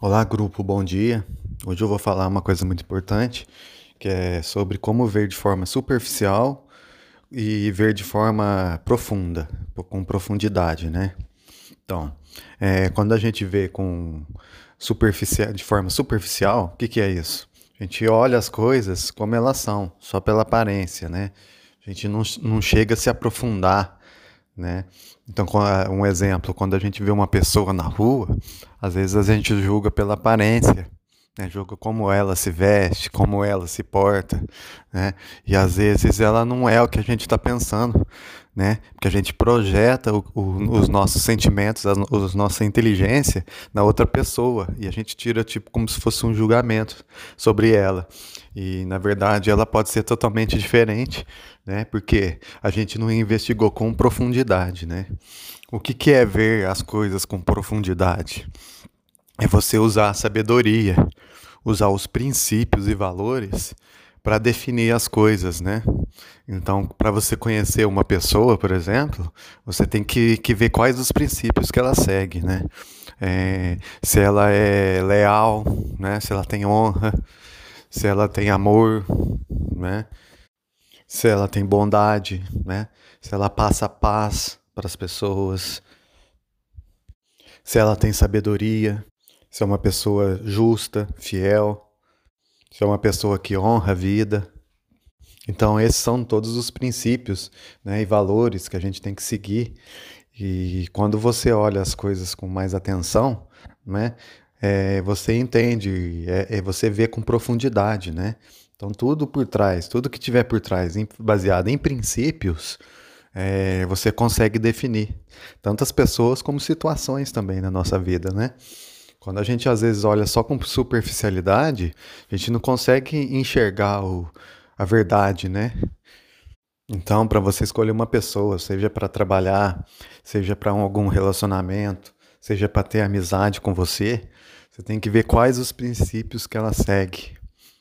Olá, grupo, bom dia. Hoje eu vou falar uma coisa muito importante, que é sobre como ver de forma superficial e ver de forma profunda, com profundidade, né? Então, é, quando a gente vê com superficial, de forma superficial, o que, que é isso? A gente olha as coisas como elas são, só pela aparência, né? A gente não, não chega a se aprofundar né? Então, um exemplo, quando a gente vê uma pessoa na rua, às vezes a gente julga pela aparência, né? julga como ela se veste, como ela se porta, né? E às vezes ela não é o que a gente está pensando, né? Porque a gente projeta o, o, os nossos sentimentos, a, a nossa inteligência na outra pessoa e a gente tira tipo como se fosse um julgamento sobre ela. E na verdade ela pode ser totalmente diferente, né? Porque a gente não investigou com profundidade, né? O que, que é ver as coisas com profundidade? É você usar a sabedoria, usar os princípios e valores para definir as coisas, né? Então, para você conhecer uma pessoa, por exemplo, você tem que, que ver quais os princípios que ela segue, né? É, se ela é leal, né? Se ela tem honra, se ela tem amor, né? se ela tem bondade, né? Se ela passa paz para as pessoas, se ela tem sabedoria, se é uma pessoa justa, fiel, se é uma pessoa que honra a vida. Então, esses são todos os princípios né, e valores que a gente tem que seguir. E quando você olha as coisas com mais atenção, né, é, você entende, é, é, você vê com profundidade, né? Então, tudo por trás, tudo que tiver por trás, baseado em princípios, é, você consegue definir tantas pessoas como situações também na nossa vida, né? Quando a gente às vezes olha só com superficialidade, a gente não consegue enxergar o, a verdade, né? Então, para você escolher uma pessoa, seja para trabalhar, seja para um, algum relacionamento, seja para ter amizade com você, você tem que ver quais os princípios que ela segue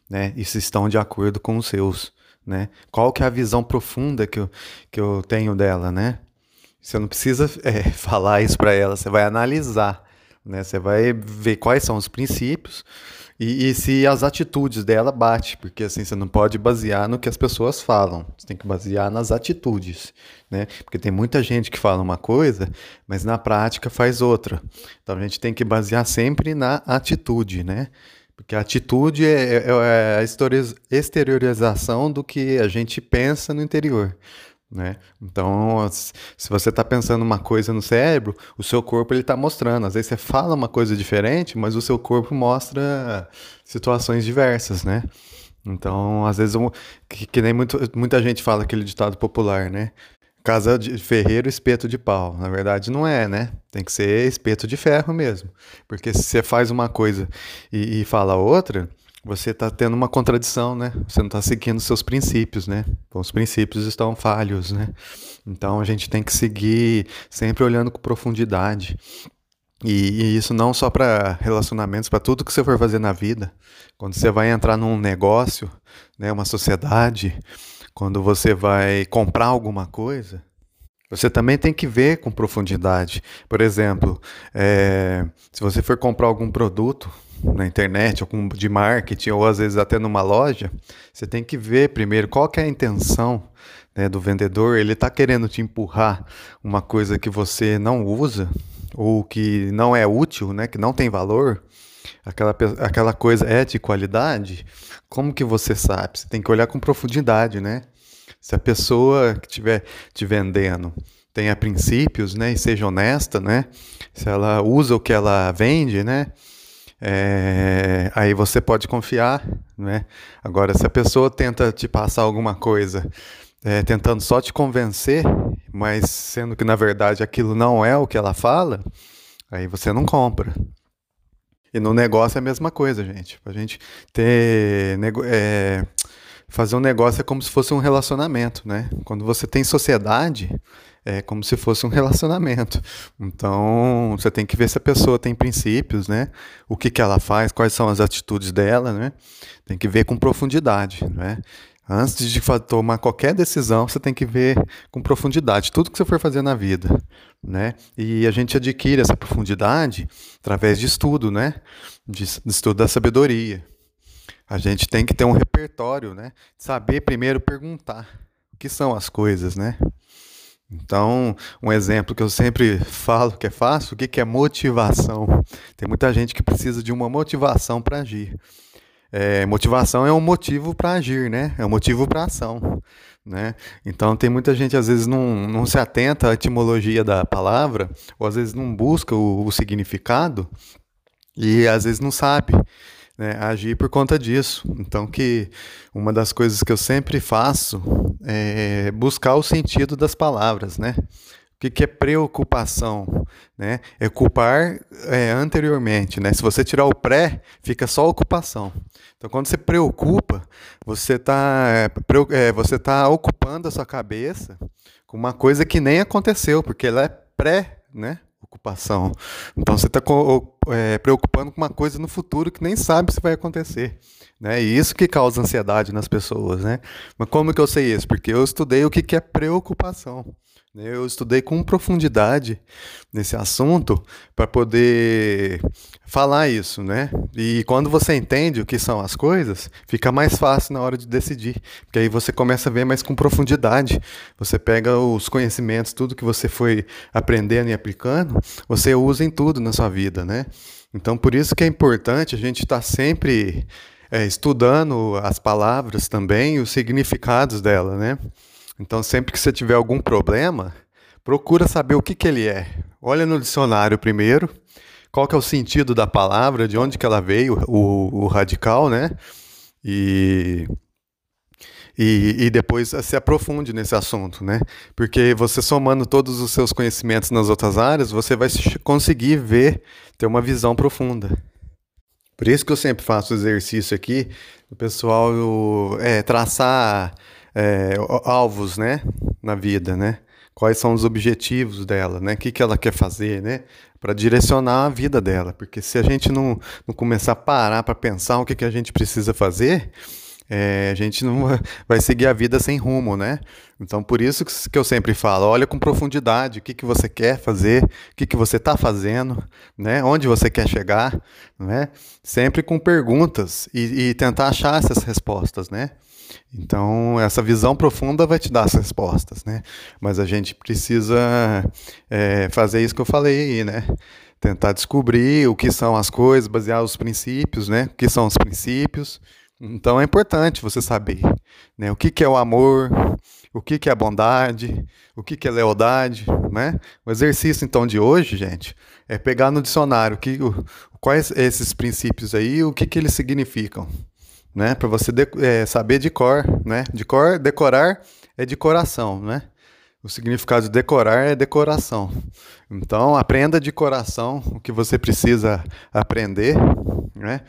né? E se estão de acordo com os seus, né? Qual que é a visão profunda que eu, que eu tenho dela, né? Você não precisa é, falar isso para ela, você vai analisar, né? Você vai ver quais são os princípios e, e, se as atitudes dela bate, porque assim você não pode basear no que as pessoas falam, você tem que basear nas atitudes, né? Porque tem muita gente que fala uma coisa, mas na prática faz outra. Então a gente tem que basear sempre na atitude, né? Porque a atitude é, é, é a exteriorização do que a gente pensa no interior. Né? Então, se você está pensando uma coisa no cérebro, o seu corpo ele está mostrando. Às vezes você fala uma coisa diferente, mas o seu corpo mostra situações diversas, né? Então, às vezes, que, que nem muito, muita gente fala aquele ditado popular, né? Casa de ferreiro, espeto de pau. Na verdade, não é, né? Tem que ser espeto de ferro mesmo. Porque se você faz uma coisa e, e fala outra, você está tendo uma contradição, né? Você não está seguindo seus princípios, né? Então, os princípios estão falhos, né? Então a gente tem que seguir sempre olhando com profundidade. E, e isso não só para relacionamentos, para tudo que você for fazer na vida. Quando você vai entrar num negócio, né, uma sociedade, quando você vai comprar alguma coisa, você também tem que ver com profundidade. Por exemplo, é, se você for comprar algum produto na internet, algum de marketing, ou às vezes até numa loja, você tem que ver primeiro qual é a intenção né, do vendedor. Ele está querendo te empurrar uma coisa que você não usa ou que não é útil, né, que não tem valor, aquela, aquela coisa é de qualidade, como que você sabe? Você tem que olhar com profundidade, né? Se a pessoa que estiver te vendendo tenha princípios, né, e seja honesta, né? Se ela usa o que ela vende, né? É, aí você pode confiar, né? Agora, se a pessoa tenta te passar alguma coisa, é, tentando só te convencer, mas sendo que na verdade aquilo não é o que ela fala, aí você não compra. E no negócio é a mesma coisa, gente. A gente ter. É, fazer um negócio é como se fosse um relacionamento, né? Quando você tem sociedade, é como se fosse um relacionamento. Então, você tem que ver se a pessoa tem princípios, né? O que, que ela faz, quais são as atitudes dela, né? Tem que ver com profundidade, né? Antes de tomar qualquer decisão, você tem que ver com profundidade tudo que você for fazer na vida, né? E a gente adquire essa profundidade através de estudo, né? De, de estudo da sabedoria. A gente tem que ter um repertório, né? Saber primeiro perguntar o que são as coisas, né? Então, um exemplo que eu sempre falo que é fácil, o que é motivação? Tem muita gente que precisa de uma motivação para agir. É, motivação é um motivo para agir, né? É um motivo para ação, né? Então tem muita gente às vezes não, não se atenta à etimologia da palavra, ou às vezes não busca o, o significado e às vezes não sabe né, agir por conta disso. Então que uma das coisas que eu sempre faço é buscar o sentido das palavras, né? O que, que é preocupação? Né? É ocupar é, anteriormente. Né? Se você tirar o pré, fica só ocupação. Então, quando você preocupa, você está é, é, você tá ocupando a sua cabeça com uma coisa que nem aconteceu, porque ela é pré, né? Então você está é, preocupando com uma coisa no futuro que nem sabe se vai acontecer. Né? E isso que causa ansiedade nas pessoas. Né? Mas como que eu sei isso? Porque eu estudei o que, que é preocupação. Eu estudei com profundidade nesse assunto para poder falar isso, né? E quando você entende o que são as coisas, fica mais fácil na hora de decidir, porque aí você começa a ver mais com profundidade. Você pega os conhecimentos, tudo que você foi aprendendo e aplicando, você usa em tudo na sua vida, né? Então, por isso que é importante a gente estar tá sempre é, estudando as palavras também, os significados dela, né? Então, sempre que você tiver algum problema, procura saber o que, que ele é. Olha no dicionário primeiro, qual que é o sentido da palavra, de onde que ela veio, o, o radical, né? E, e, e, depois se aprofunde nesse assunto, né? Porque você somando todos os seus conhecimentos nas outras áreas, você vai conseguir ver, ter uma visão profunda. Por isso que eu sempre faço o exercício aqui, o pessoal é, traçar é, alvos, né, na vida, né? Quais são os objetivos dela, né? O que, que ela quer fazer, né? Para direcionar a vida dela. Porque se a gente não, não começar a parar para pensar o que, que a gente precisa fazer, é, a gente não vai seguir a vida sem rumo, né? Então, por isso que eu sempre falo, olha com profundidade o que, que você quer fazer, o que, que você está fazendo, né? Onde você quer chegar, né? Sempre com perguntas e, e tentar achar essas respostas, né? Então, essa visão profunda vai te dar as respostas, né? Mas a gente precisa é, fazer isso que eu falei aí, né? Tentar descobrir o que são as coisas, basear os princípios, né? O que são os princípios. Então, é importante você saber né? o que, que é o amor, o que, que é bondade, o que, que é lealdade, né? O exercício, então, de hoje, gente, é pegar no dicionário que, o, quais esses princípios aí, o que, que eles significam né? Para você de, é, saber de cor, né? De cor, decorar é de coração, né? O significado de decorar é decoração. Então, aprenda de coração o que você precisa aprender, né?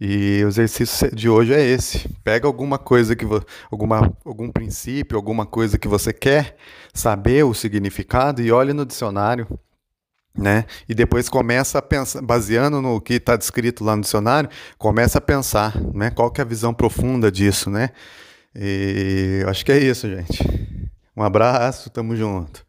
E o exercício de hoje é esse. Pega alguma coisa que alguma algum princípio, alguma coisa que você quer saber o significado e olhe no dicionário né? E depois começa a pensar, baseando no que está descrito lá no dicionário, começa a pensar, né? Qual que é a visão profunda disso, né? E acho que é isso, gente. Um abraço, tamo junto.